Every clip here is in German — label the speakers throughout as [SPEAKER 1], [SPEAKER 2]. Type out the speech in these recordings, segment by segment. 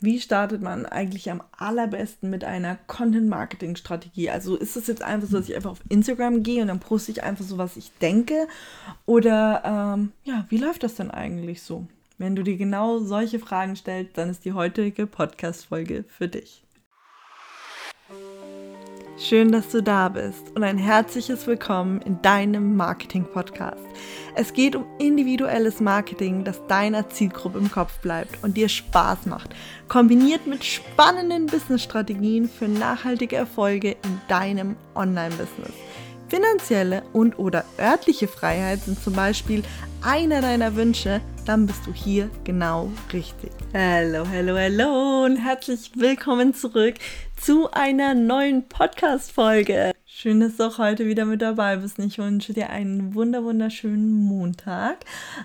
[SPEAKER 1] wie startet man eigentlich am allerbesten mit einer Content-Marketing-Strategie? Also ist es jetzt einfach so, dass ich einfach auf Instagram gehe und dann poste ich einfach so, was ich denke? Oder ähm, ja, wie läuft das denn eigentlich so? Wenn du dir genau solche Fragen stellst, dann ist die heutige Podcast-Folge für dich. Schön, dass du da bist und ein herzliches Willkommen in deinem Marketing-Podcast. Es geht um individuelles Marketing, das deiner Zielgruppe im Kopf bleibt und dir Spaß macht, kombiniert mit spannenden Business-Strategien für nachhaltige Erfolge in deinem Online-Business. Finanzielle und oder örtliche Freiheit sind zum Beispiel einer deiner Wünsche, dann bist du hier genau richtig. Hallo, hallo, hallo und herzlich willkommen zurück zu einer neuen Podcast-Folge. Schön, dass du auch heute wieder mit dabei bist. Ich wünsche dir einen wunder wunderschönen Montag.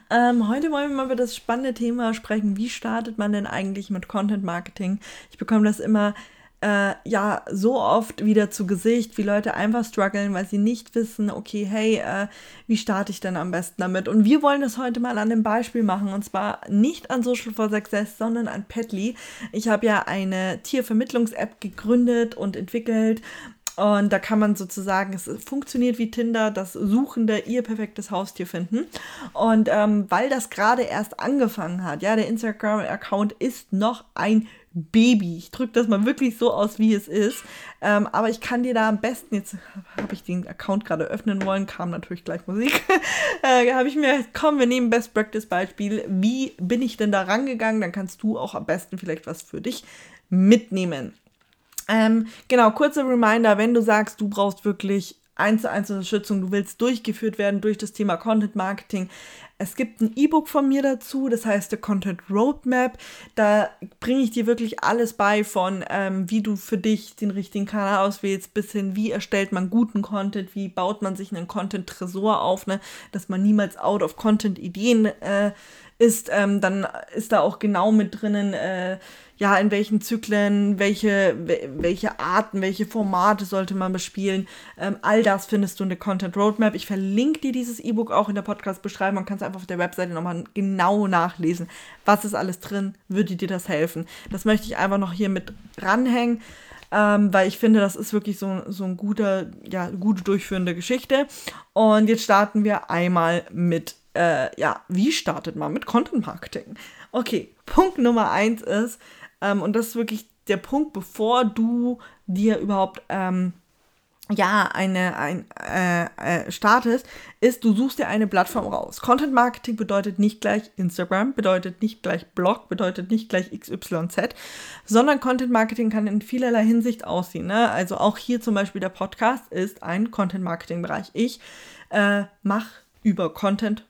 [SPEAKER 1] Ähm, heute wollen wir mal über das spannende Thema sprechen. Wie startet man denn eigentlich mit Content Marketing? Ich bekomme das immer äh, ja so oft wieder zu Gesicht, wie Leute einfach strugglen, weil sie nicht wissen, okay, hey, äh, wie starte ich denn am besten damit? Und wir wollen das heute mal an dem Beispiel machen und zwar nicht an Social for Success, sondern an Petly. Ich habe ja eine Tiervermittlungs-App gegründet und entwickelt und da kann man sozusagen, es funktioniert wie Tinder, das Suchende ihr perfektes Haustier finden. Und ähm, weil das gerade erst angefangen hat, ja, der Instagram-Account ist noch ein Baby. Ich drücke das mal wirklich so aus, wie es ist. Ähm, aber ich kann dir da am besten, jetzt habe ich den Account gerade öffnen wollen, kam natürlich gleich Musik. äh, habe ich mir, komm, wir nehmen Best Practice Beispiel. Wie bin ich denn da rangegangen? Dann kannst du auch am besten vielleicht was für dich mitnehmen. Ähm, genau, kurzer Reminder, wenn du sagst, du brauchst wirklich eins zu eins Unterstützung, du willst durchgeführt werden durch das Thema Content Marketing. Es gibt ein E-Book von mir dazu, das heißt der Content Roadmap. Da bringe ich dir wirklich alles bei von, ähm, wie du für dich den richtigen Kanal auswählst, bis hin, wie erstellt man guten Content, wie baut man sich einen Content-Tresor auf, ne, dass man niemals out of Content-Ideen äh, ist. Ähm, dann ist da auch genau mit drinnen, äh, ja, in welchen Zyklen, welche, welche Arten, welche Formate sollte man bespielen. Ähm, all das findest du in der Content Roadmap. Ich verlinke dir dieses E-Book auch in der Podcast-Beschreibung. Man kann es einfach auf der Webseite nochmal genau nachlesen. Was ist alles drin? Würde dir das helfen? Das möchte ich einfach noch hier mit ranhängen. Ähm, weil ich finde, das ist wirklich so, so ein guter, ja, gute durchführende Geschichte. Und jetzt starten wir einmal mit, äh, ja, wie startet man mit Content Marketing? Okay, Punkt Nummer eins ist, ähm, und das ist wirklich der Punkt, bevor du dir überhaupt ähm, ja, eine, ein, äh, äh, startest, ist, du suchst dir eine Plattform raus. Content Marketing bedeutet nicht gleich Instagram, bedeutet nicht gleich Blog, bedeutet nicht gleich XYZ, sondern Content Marketing kann in vielerlei Hinsicht aussehen. Ne? Also auch hier zum Beispiel der Podcast ist ein Content Marketing Bereich. Ich äh, mache über Content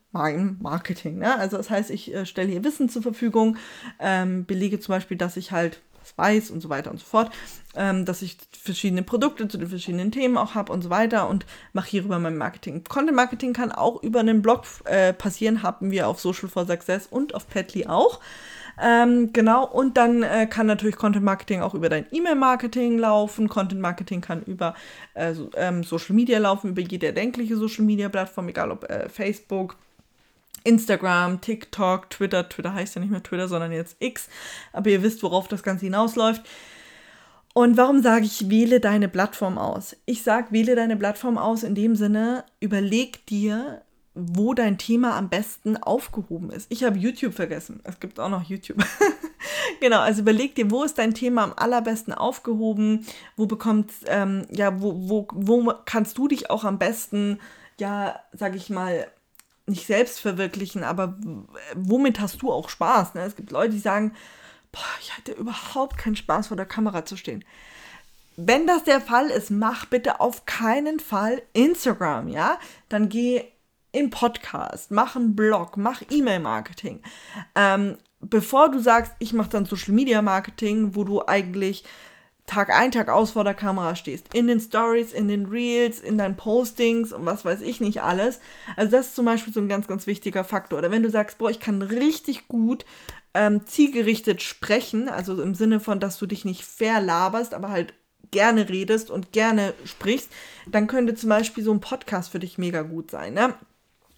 [SPEAKER 1] Marketing. Ne? Also das heißt, ich äh, stelle hier Wissen zur Verfügung, ähm, belege zum Beispiel, dass ich halt was weiß und so weiter und so fort, ähm, dass ich verschiedene Produkte zu den verschiedenen Themen auch habe und so weiter und mache hierüber mein Marketing. Content Marketing kann auch über einen Blog äh, passieren, haben wir auf Social for Success und auf Petly auch. Ähm, genau, und dann äh, kann natürlich Content Marketing auch über dein E-Mail-Marketing laufen. Content Marketing kann über äh, so, ähm, Social Media laufen, über jede erdenkliche Social Media-Plattform, egal ob äh, Facebook, Instagram, TikTok, Twitter. Twitter heißt ja nicht mehr Twitter, sondern jetzt X. Aber ihr wisst, worauf das Ganze hinausläuft. Und warum sage ich, wähle deine Plattform aus? Ich sage, wähle deine Plattform aus in dem Sinne, überleg dir, wo dein Thema am besten aufgehoben ist. Ich habe YouTube vergessen. Es gibt auch noch YouTube. genau, also überleg dir, wo ist dein Thema am allerbesten aufgehoben? Wo bekommt, ähm, ja, wo, wo, wo kannst du dich auch am besten, ja, sag ich mal, nicht selbst verwirklichen, aber womit hast du auch Spaß? Ne? Es gibt Leute, die sagen, boah, ich hatte überhaupt keinen Spaß vor der Kamera zu stehen. Wenn das der Fall ist, mach bitte auf keinen Fall Instagram, ja? Dann geh in Podcast, mach einen Blog, mach E-Mail-Marketing. Ähm, bevor du sagst, ich mache dann Social Media Marketing, wo du eigentlich Tag ein, Tag aus vor der Kamera stehst. In den Stories, in den Reels, in deinen Postings und was weiß ich nicht alles. Also das ist zum Beispiel so ein ganz, ganz wichtiger Faktor. Oder wenn du sagst, boah, ich kann richtig gut ähm, zielgerichtet sprechen, also im Sinne von, dass du dich nicht verlaberst, aber halt gerne redest und gerne sprichst, dann könnte zum Beispiel so ein Podcast für dich mega gut sein. Ne?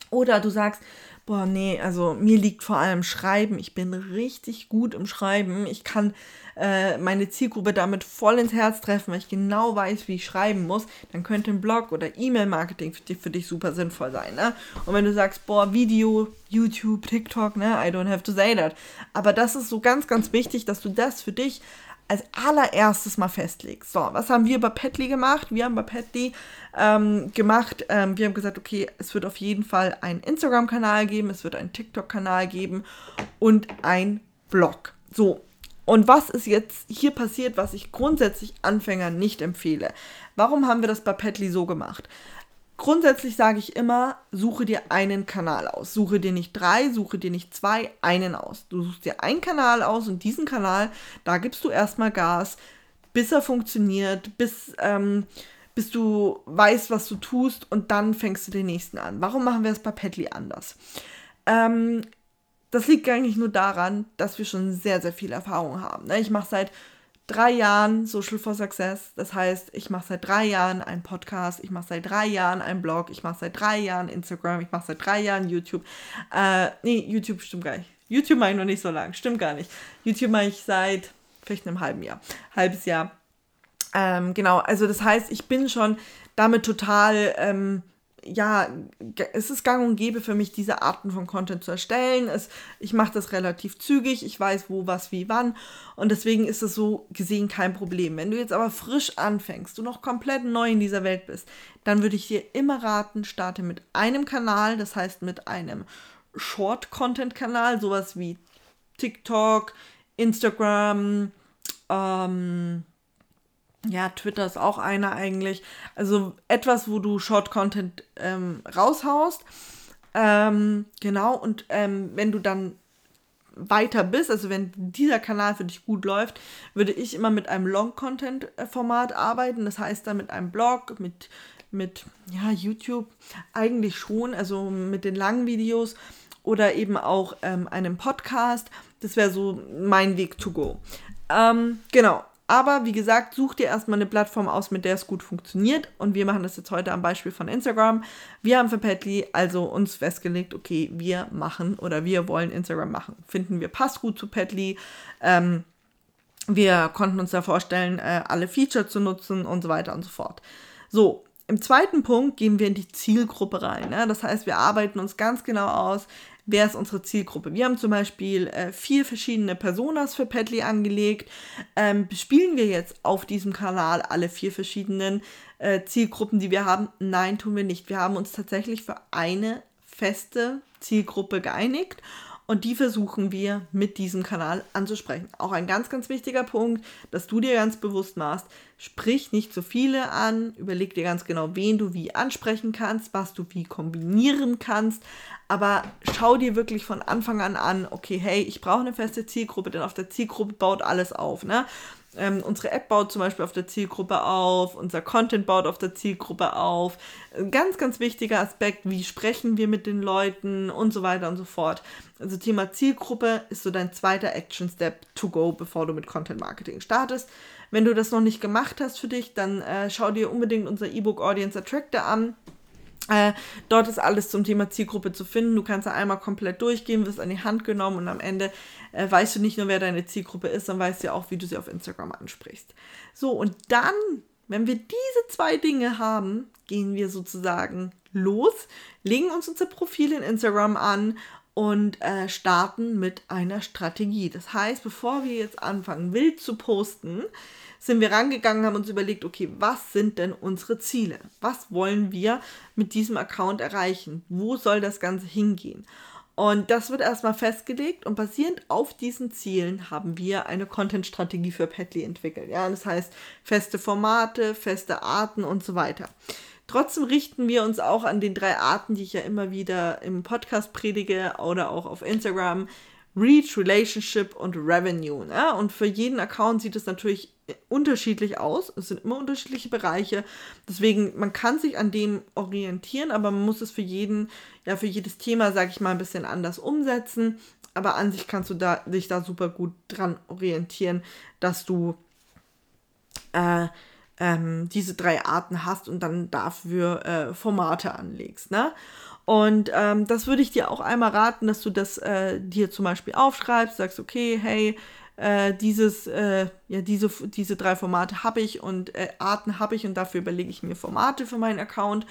[SPEAKER 1] Oder du sagst, boah, nee, also mir liegt vor allem Schreiben. Ich bin richtig gut im Schreiben. Ich kann äh, meine Zielgruppe damit voll ins Herz treffen, weil ich genau weiß, wie ich schreiben muss. Dann könnte ein Blog oder E-Mail-Marketing für, für, dich super sinnvoll sein. Ne? Und wenn du sagst, boah, Video, YouTube, TikTok, ne, I don't have to say that. Aber das ist so ganz, ganz wichtig, dass du das für dich als allererstes mal festlegst. So, was haben wir bei Petly gemacht? Wir haben bei Petly ähm, gemacht, ähm, wir haben gesagt, okay, es wird auf jeden Fall einen Instagram-Kanal geben, es wird einen TikTok-Kanal geben und ein Blog. So, und was ist jetzt hier passiert, was ich grundsätzlich Anfängern nicht empfehle? Warum haben wir das bei Petly so gemacht? Grundsätzlich sage ich immer, suche dir einen Kanal aus. Suche dir nicht drei, suche dir nicht zwei, einen aus. Du suchst dir einen Kanal aus und diesen Kanal, da gibst du erstmal Gas, bis er funktioniert, bis, ähm, bis du weißt, was du tust und dann fängst du den nächsten an. Warum machen wir es bei Petly anders? Ähm, das liegt eigentlich nur daran, dass wir schon sehr, sehr viel Erfahrung haben. Ne? Ich mache seit drei Jahren Social for Success. Das heißt, ich mache seit drei Jahren einen Podcast, ich mache seit drei Jahren einen Blog, ich mache seit drei Jahren Instagram, ich mache seit drei Jahren YouTube. Äh, nee, YouTube stimmt gar nicht. YouTube mache ich noch nicht so lange, stimmt gar nicht. YouTube mache ich seit vielleicht einem halben Jahr, halbes Jahr. Ähm, genau, also das heißt, ich bin schon damit total ähm, ja, es ist gang und gäbe für mich, diese Arten von Content zu erstellen. Es, ich mache das relativ zügig, ich weiß wo, was, wie, wann. Und deswegen ist es so gesehen kein Problem. Wenn du jetzt aber frisch anfängst, du noch komplett neu in dieser Welt bist, dann würde ich dir immer raten, starte mit einem Kanal, das heißt mit einem Short-Content-Kanal, sowas wie TikTok, Instagram, ähm, ja, Twitter ist auch einer eigentlich. Also etwas, wo du Short-Content ähm, raushaust. Ähm, genau, und ähm, wenn du dann weiter bist, also wenn dieser Kanal für dich gut läuft, würde ich immer mit einem Long-Content-Format arbeiten. Das heißt dann mit einem Blog, mit, mit ja, YouTube eigentlich schon, also mit den langen Videos oder eben auch ähm, einem Podcast. Das wäre so mein Weg to go. Ähm, genau, aber wie gesagt, such dir erstmal eine Plattform aus, mit der es gut funktioniert. Und wir machen das jetzt heute am Beispiel von Instagram. Wir haben für Petly also uns festgelegt, okay, wir machen oder wir wollen Instagram machen. Finden wir passt gut zu Petly. Ähm, wir konnten uns da vorstellen, äh, alle Feature zu nutzen und so weiter und so fort. So, im zweiten Punkt gehen wir in die Zielgruppe rein. Ne? Das heißt, wir arbeiten uns ganz genau aus, wer ist unsere Zielgruppe. Wir haben zum Beispiel äh, vier verschiedene Personas für Padly angelegt. Ähm, bespielen wir jetzt auf diesem Kanal alle vier verschiedenen äh, Zielgruppen, die wir haben? Nein, tun wir nicht. Wir haben uns tatsächlich für eine feste Zielgruppe geeinigt und die versuchen wir mit diesem Kanal anzusprechen. Auch ein ganz, ganz wichtiger Punkt, dass du dir ganz bewusst machst, sprich nicht zu viele an, überleg dir ganz genau, wen du wie ansprechen kannst, was du wie kombinieren kannst, aber schau dir wirklich von Anfang an an, okay, hey, ich brauche eine feste Zielgruppe, denn auf der Zielgruppe baut alles auf, ne? Ähm, unsere App baut zum Beispiel auf der Zielgruppe auf, unser Content baut auf der Zielgruppe auf. Ein ganz, ganz wichtiger Aspekt, wie sprechen wir mit den Leuten und so weiter und so fort. Also Thema Zielgruppe ist so dein zweiter Action Step to go, bevor du mit Content Marketing startest. Wenn du das noch nicht gemacht hast für dich, dann äh, schau dir unbedingt unser E-Book Audience Attractor an. Äh, dort ist alles zum Thema Zielgruppe zu finden. Du kannst da einmal komplett durchgehen, wirst an die Hand genommen und am Ende äh, weißt du nicht nur, wer deine Zielgruppe ist, sondern weißt ja auch, wie du sie auf Instagram ansprichst. So, und dann, wenn wir diese zwei Dinge haben, gehen wir sozusagen los, legen uns unser Profil in Instagram an und äh, starten mit einer Strategie. Das heißt, bevor wir jetzt anfangen, wild zu posten, sind wir rangegangen, haben uns überlegt, okay, was sind denn unsere Ziele? Was wollen wir mit diesem Account erreichen? Wo soll das Ganze hingehen? Und das wird erstmal festgelegt und basierend auf diesen Zielen haben wir eine Content-Strategie für Petly entwickelt. Ja, das heißt feste Formate, feste Arten und so weiter. Trotzdem richten wir uns auch an den drei Arten, die ich ja immer wieder im Podcast predige oder auch auf Instagram. Reach, Relationship und Revenue. Ne? Und für jeden Account sieht es natürlich unterschiedlich aus. Es sind immer unterschiedliche Bereiche. Deswegen, man kann sich an dem orientieren, aber man muss es für jeden, ja, für jedes Thema, sage ich mal, ein bisschen anders umsetzen. Aber an sich kannst du da, dich da super gut dran orientieren, dass du äh, ähm, diese drei Arten hast und dann dafür äh, Formate anlegst. Ne? Und ähm, das würde ich dir auch einmal raten, dass du das äh, dir zum Beispiel aufschreibst, sagst, okay, hey, äh, dieses, äh, ja, diese, diese drei Formate habe ich und äh, Arten habe ich und dafür überlege ich mir Formate für meinen Account.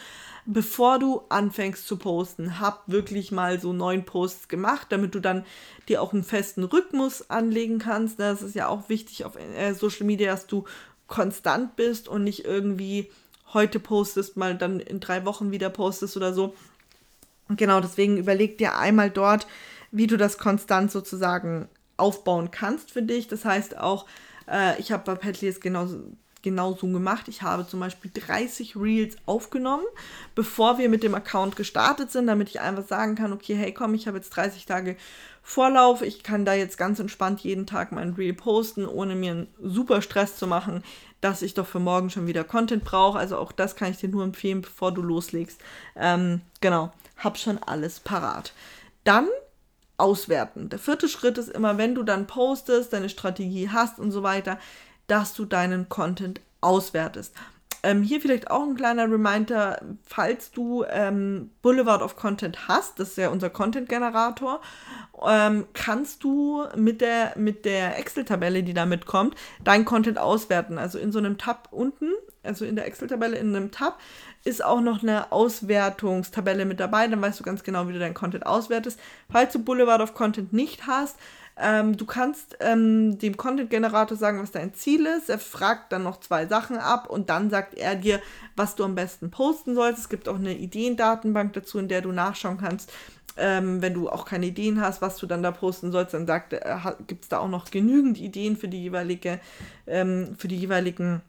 [SPEAKER 1] Bevor du anfängst zu posten, hab wirklich mal so neun Posts gemacht, damit du dann dir auch einen festen Rhythmus anlegen kannst. Das ist ja auch wichtig auf äh, Social Media, dass du konstant bist und nicht irgendwie heute postest, mal dann in drei Wochen wieder postest oder so. Genau, deswegen überleg dir einmal dort, wie du das konstant sozusagen aufbauen kannst für dich. Das heißt auch, äh, ich habe bei Petly es genauso, genauso gemacht. Ich habe zum Beispiel 30 Reels aufgenommen, bevor wir mit dem Account gestartet sind, damit ich einfach sagen kann, okay, hey komm, ich habe jetzt 30 Tage Vorlauf, ich kann da jetzt ganz entspannt jeden Tag mein Reel posten, ohne mir einen super Stress zu machen, dass ich doch für morgen schon wieder Content brauche. Also auch das kann ich dir nur empfehlen, bevor du loslegst. Ähm, genau hab schon alles parat. Dann auswerten. Der vierte Schritt ist immer, wenn du dann postest, deine Strategie hast und so weiter, dass du deinen Content auswertest. Ähm, hier vielleicht auch ein kleiner Reminder, falls du ähm, Boulevard of Content hast, das ist ja unser Content-Generator, ähm, kannst du mit der, mit der Excel-Tabelle, die da mitkommt, dein Content auswerten. Also in so einem Tab unten, also in der Excel-Tabelle in einem Tab, ist auch noch eine Auswertungstabelle mit dabei. Dann weißt du ganz genau, wie du dein Content auswertest. Falls du Boulevard of Content nicht hast, ähm, du kannst ähm, dem Content-Generator sagen, was dein Ziel ist. Er fragt dann noch zwei Sachen ab und dann sagt er dir, was du am besten posten sollst. Es gibt auch eine Ideendatenbank dazu, in der du nachschauen kannst, ähm, wenn du auch keine Ideen hast, was du dann da posten sollst, dann äh, gibt es da auch noch genügend Ideen für die jeweilige, ähm, für die jeweiligen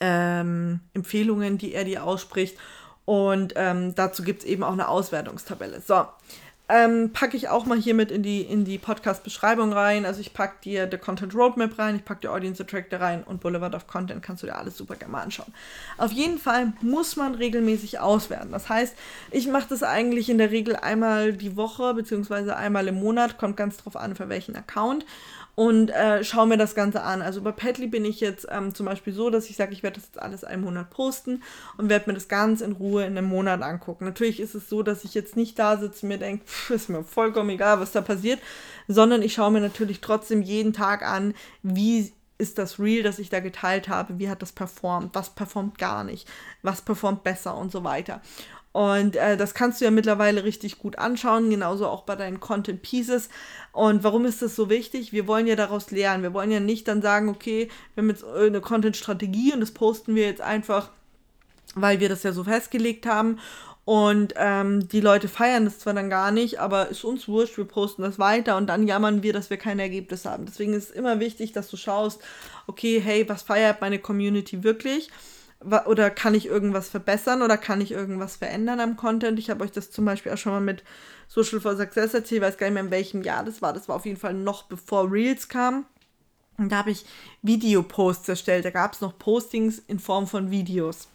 [SPEAKER 1] ähm, Empfehlungen, die er dir ausspricht. Und ähm, dazu gibt es eben auch eine Auswertungstabelle. So, ähm, packe ich auch mal hier mit in die, in die Podcast-Beschreibung rein. Also ich packe dir The Content Roadmap rein, ich packe dir Audience Attractor rein und Boulevard of Content kannst du dir alles super gerne mal anschauen. Auf jeden Fall muss man regelmäßig auswerten. Das heißt, ich mache das eigentlich in der Regel einmal die Woche beziehungsweise einmal im Monat, kommt ganz drauf an, für welchen Account und äh, schaue mir das Ganze an. Also bei Padly bin ich jetzt ähm, zum Beispiel so, dass ich sage, ich werde das jetzt alles einen Monat posten und werde mir das ganz in Ruhe in einem Monat angucken. Natürlich ist es so, dass ich jetzt nicht da sitze und mir denke, ist mir vollkommen egal, was da passiert, sondern ich schaue mir natürlich trotzdem jeden Tag an, wie ist das Real, das ich da geteilt habe, wie hat das performt, was performt gar nicht, was performt besser und so weiter. Und äh, das kannst du ja mittlerweile richtig gut anschauen, genauso auch bei deinen Content Pieces. Und warum ist das so wichtig? Wir wollen ja daraus lernen. Wir wollen ja nicht dann sagen, okay, wir haben jetzt eine Content-Strategie und das posten wir jetzt einfach, weil wir das ja so festgelegt haben. Und ähm, die Leute feiern das zwar dann gar nicht, aber ist uns wurscht, wir posten das weiter und dann jammern wir, dass wir kein Ergebnis haben. Deswegen ist es immer wichtig, dass du schaust, okay, hey, was feiert meine Community wirklich? oder kann ich irgendwas verbessern oder kann ich irgendwas verändern am Content? Ich habe euch das zum Beispiel auch schon mal mit Social for Success erzählt, ich weiß gar nicht mehr, in welchem Jahr das war. Das war auf jeden Fall noch bevor Reels kam. Und da habe ich Videoposts erstellt. Da gab es noch Postings in Form von Videos.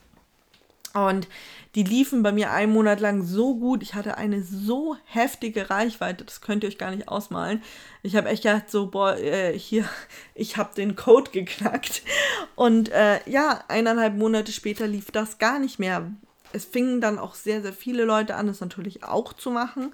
[SPEAKER 1] Und die liefen bei mir einen Monat lang so gut. Ich hatte eine so heftige Reichweite, das könnt ihr euch gar nicht ausmalen. Ich habe echt gedacht, so, boah, äh, hier, ich habe den Code geknackt. Und äh, ja, eineinhalb Monate später lief das gar nicht mehr. Es fingen dann auch sehr, sehr viele Leute an, das natürlich auch zu machen.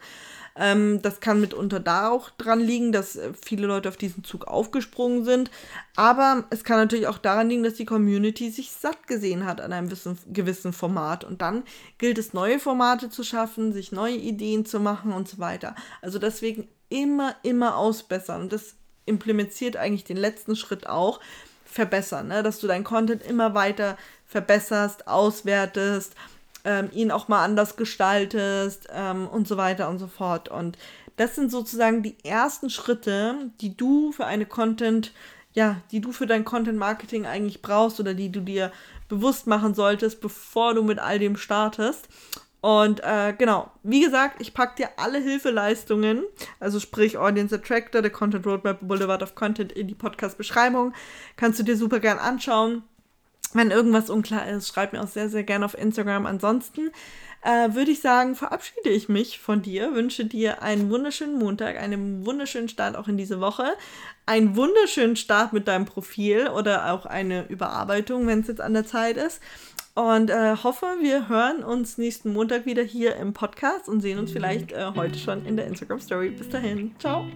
[SPEAKER 1] Ähm, das kann mitunter da auch dran liegen, dass äh, viele Leute auf diesen Zug aufgesprungen sind. Aber es kann natürlich auch daran liegen, dass die Community sich satt gesehen hat an einem gewissen Format. Und dann gilt es, neue Formate zu schaffen, sich neue Ideen zu machen und so weiter. Also deswegen immer, immer ausbessern. Und das implementiert eigentlich den letzten Schritt auch verbessern, ne? dass du dein Content immer weiter verbesserst, auswertest, ähm, ihn auch mal anders gestaltest ähm, und so weiter und so fort. Und das sind sozusagen die ersten Schritte, die du für eine Content, ja, die du für dein Content Marketing eigentlich brauchst oder die du dir bewusst machen solltest, bevor du mit all dem startest. Und äh, genau, wie gesagt, ich packe dir alle Hilfeleistungen, also sprich Audience Attractor, der Content Roadmap, Boulevard of Content in die Podcast-Beschreibung. Kannst du dir super gern anschauen. Wenn irgendwas unklar ist, schreib mir auch sehr, sehr gerne auf Instagram. Ansonsten äh, würde ich sagen, verabschiede ich mich von dir, wünsche dir einen wunderschönen Montag, einen wunderschönen Start auch in diese Woche, einen wunderschönen Start mit deinem Profil oder auch eine Überarbeitung, wenn es jetzt an der Zeit ist. Und äh, hoffe, wir hören uns nächsten Montag wieder hier im Podcast und sehen uns vielleicht äh, heute schon in der Instagram Story. Bis dahin, ciao.